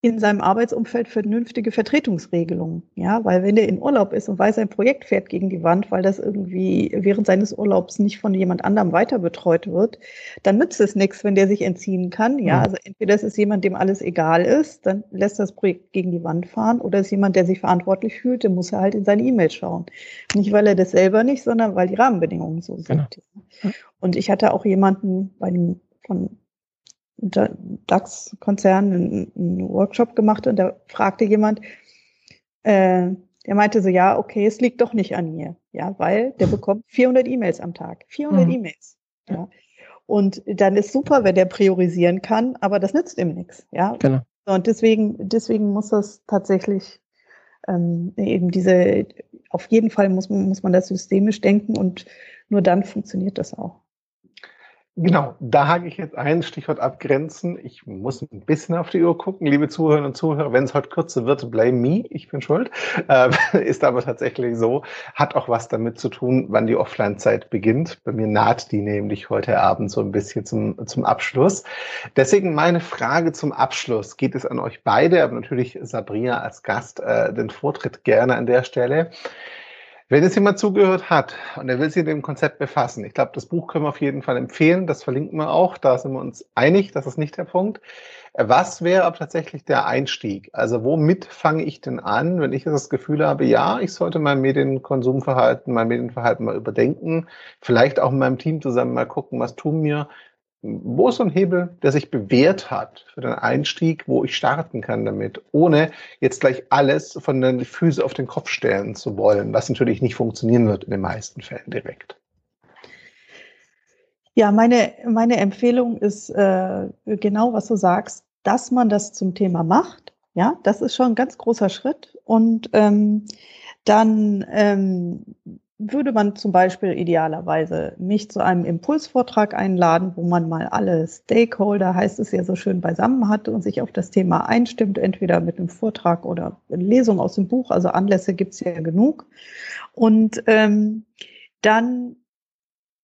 in seinem Arbeitsumfeld vernünftige Vertretungsregelungen. Ja, weil wenn er in Urlaub ist und weiß, ein Projekt fährt gegen die Wand, weil das irgendwie während seines Urlaubs nicht von jemand anderem weiter betreut wird, dann nützt es nichts, wenn der sich entziehen kann. Ja, mhm. also entweder es ist jemand, dem alles egal ist, dann lässt das Projekt gegen die Wand fahren, oder es ist jemand, der sich verantwortlich fühlt, dann muss er halt in seine E-Mails schauen. Nicht, weil er das selber nicht, sondern weil die Rahmenbedingungen so sind. Genau. Und ich hatte auch jemanden bei dem von DAX-Konzern einen, Workshop gemacht und da fragte jemand, äh, der meinte so, ja, okay, es liegt doch nicht an mir, ja, weil der bekommt 400 E-Mails am Tag, 400 mhm. E-Mails, ja. Und dann ist super, wenn der priorisieren kann, aber das nützt ihm nichts, ja. Genau. Und deswegen, deswegen muss das tatsächlich ähm, eben diese, auf jeden Fall muss man, muss man das systemisch denken und nur dann funktioniert das auch. Genau, da hake ich jetzt ein, Stichwort abgrenzen. Ich muss ein bisschen auf die Uhr gucken, liebe Zuhörerinnen und Zuhörer. Wenn es heute kürzer wird, blame me, ich bin schuld. Äh, ist aber tatsächlich so, hat auch was damit zu tun, wann die Offline-Zeit beginnt. Bei mir naht die nämlich heute Abend so ein bisschen zum, zum Abschluss. Deswegen meine Frage zum Abschluss. Geht es an euch beide, aber natürlich Sabrina als Gast äh, den Vortritt gerne an der Stelle. Wenn jetzt jemand zugehört hat und er will sich mit dem Konzept befassen, ich glaube, das Buch können wir auf jeden Fall empfehlen, das verlinken wir auch, da sind wir uns einig, das ist nicht der Punkt. Was wäre aber tatsächlich der Einstieg? Also womit fange ich denn an, wenn ich das Gefühl habe, ja, ich sollte mein Medienkonsumverhalten, mein Medienverhalten mal überdenken, vielleicht auch in meinem Team zusammen mal gucken, was tun mir wo ist so ein Hebel, der sich bewährt hat für den Einstieg, wo ich starten kann damit, ohne jetzt gleich alles von den Füßen auf den Kopf stellen zu wollen, was natürlich nicht funktionieren wird in den meisten Fällen direkt. Ja, meine, meine Empfehlung ist äh, genau, was du sagst, dass man das zum Thema macht. Ja, das ist schon ein ganz großer Schritt. Und ähm, dann ähm, würde man zum Beispiel idealerweise mich zu einem Impulsvortrag einladen, wo man mal alle Stakeholder, heißt es ja so schön, beisammen hat und sich auf das Thema einstimmt, entweder mit einem Vortrag oder Lesung aus dem Buch. Also Anlässe gibt es ja genug. Und ähm, dann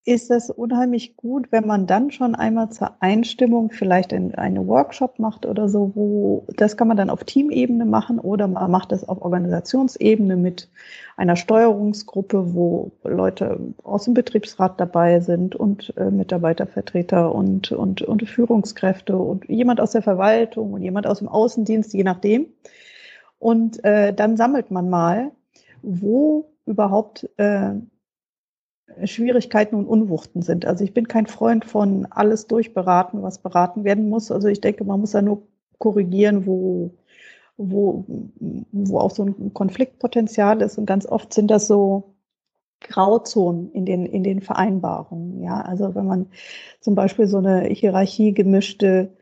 ist es unheimlich gut, wenn man dann schon einmal zur Einstimmung vielleicht in eine Workshop macht oder so, wo das kann man dann auf Teamebene machen oder man macht das auf Organisationsebene mit einer Steuerungsgruppe, wo Leute aus dem Betriebsrat dabei sind und äh, Mitarbeitervertreter und, und, und Führungskräfte und jemand aus der Verwaltung und jemand aus dem Außendienst, je nachdem. Und äh, dann sammelt man mal, wo überhaupt äh, Schwierigkeiten und Unwuchten sind. Also ich bin kein Freund von alles durchberaten, was beraten werden muss. Also ich denke, man muss ja nur korrigieren, wo, wo, wo auch so ein Konfliktpotenzial ist. Und ganz oft sind das so Grauzonen in den, in den Vereinbarungen. Ja, also wenn man zum Beispiel so eine Hierarchie gemischte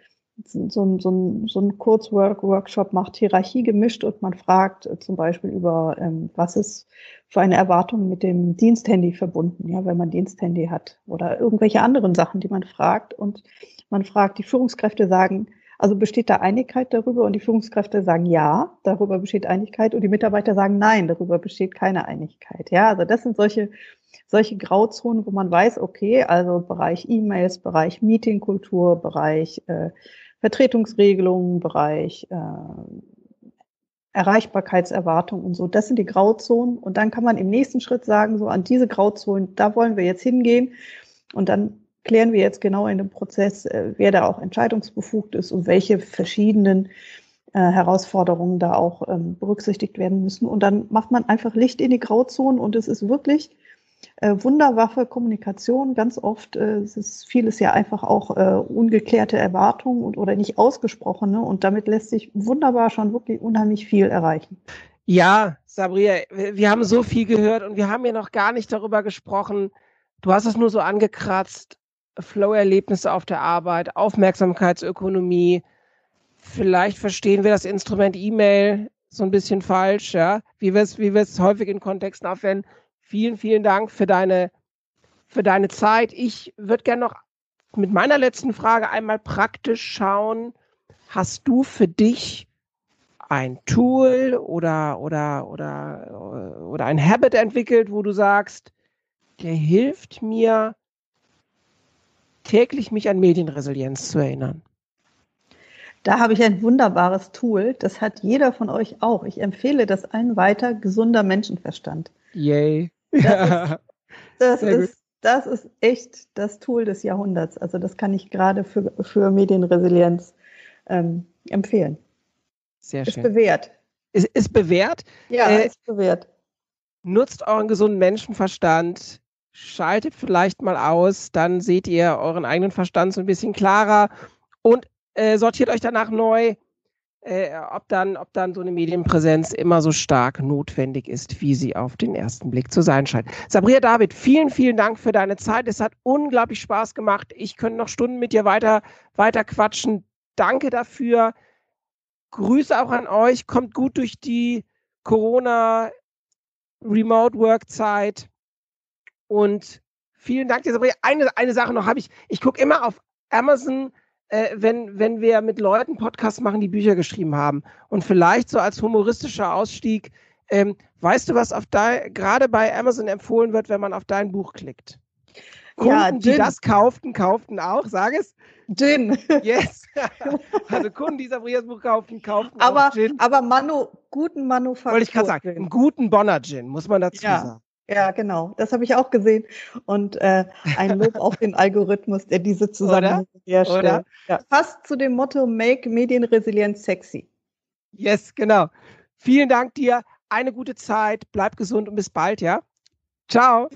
so, so, so, so ein Kurzwork-Workshop macht, Hierarchie gemischt und man fragt äh, zum Beispiel über, ähm, was ist für eine Erwartung mit dem Diensthandy verbunden, ja, wenn man Diensthandy hat oder irgendwelche anderen Sachen, die man fragt. Und man fragt, die Führungskräfte sagen, also besteht da Einigkeit darüber? Und die Führungskräfte sagen ja, darüber besteht Einigkeit. Und die Mitarbeiter sagen nein, darüber besteht keine Einigkeit. Ja, also das sind solche, solche Grauzonen, wo man weiß, okay, also Bereich E-Mails, Bereich Meetingkultur, Bereich äh, Vertretungsregelungen, Bereich äh, Erreichbarkeitserwartung und so. Das sind die Grauzonen. Und dann kann man im nächsten Schritt sagen, so an diese Grauzonen, da wollen wir jetzt hingehen. Und dann klären wir jetzt genau in dem Prozess, äh, wer da auch entscheidungsbefugt ist und welche verschiedenen äh, Herausforderungen da auch ähm, berücksichtigt werden müssen. Und dann macht man einfach Licht in die Grauzonen und es ist wirklich äh, Wunderwaffe Kommunikation. Ganz oft äh, ist vieles ja einfach auch äh, ungeklärte Erwartungen und oder nicht ausgesprochene und damit lässt sich wunderbar schon wirklich unheimlich viel erreichen. Ja, Sabria, wir haben so viel gehört und wir haben ja noch gar nicht darüber gesprochen. Du hast es nur so angekratzt. Flow-Erlebnisse auf der Arbeit, Aufmerksamkeitsökonomie. Vielleicht verstehen wir das Instrument E-Mail so ein bisschen falsch, ja, wie wir es, wie wir es häufig in Kontexten aufwenden. Vielen, vielen Dank für deine, für deine Zeit. Ich würde gerne noch mit meiner letzten Frage einmal praktisch schauen. Hast du für dich ein Tool oder, oder, oder, oder ein Habit entwickelt, wo du sagst, der hilft mir, täglich mich an Medienresilienz zu erinnern? Da habe ich ein wunderbares Tool. Das hat jeder von euch auch. Ich empfehle das allen weiter. Gesunder Menschenverstand. Yay. Das, ist, das, ist, das ist echt das Tool des Jahrhunderts. Also das kann ich gerade für, für Medienresilienz ähm, empfehlen. Sehr schön. Ist bewährt. Ist, ist bewährt? Ja, äh, ist bewährt. Nutzt euren gesunden Menschenverstand. Schaltet vielleicht mal aus, dann seht ihr euren eigenen Verstand so ein bisschen klarer und äh, sortiert euch danach neu äh, ob, dann, ob dann so eine Medienpräsenz immer so stark notwendig ist, wie sie auf den ersten Blick zu sein scheint. Sabria David, vielen, vielen Dank für deine Zeit. Es hat unglaublich Spaß gemacht. Ich könnte noch Stunden mit dir weiter, weiter quatschen. Danke dafür. Grüße auch an euch. Kommt gut durch die Corona Remote Work Zeit. Und vielen Dank dir, Sabria. Eine, eine Sache noch habe ich. Ich gucke immer auf Amazon äh, wenn, wenn wir mit Leuten Podcasts machen, die Bücher geschrieben haben. Und vielleicht so als humoristischer Ausstieg, ähm, weißt du, was auf gerade bei Amazon empfohlen wird, wenn man auf dein Buch klickt? Kunden, ja, die das kauften, kauften auch, sag es. Gin. Yes. also Kunden, die Sabrias Buch kauften, kauften aber, auch Gin. Aber Manu, guten Manufaktur. Wollte ich gerade sagen, einen guten Bonner Gin, muss man dazu ja. sagen. Ja, genau. Das habe ich auch gesehen. Und äh, ein Lob auf den Algorithmus, der diese Zusammenhänge herstellt. Ja, passt zu dem Motto Make Medienresilienz sexy. Yes, genau. Vielen Dank dir. Eine gute Zeit. Bleib gesund und bis bald, ja? Ciao.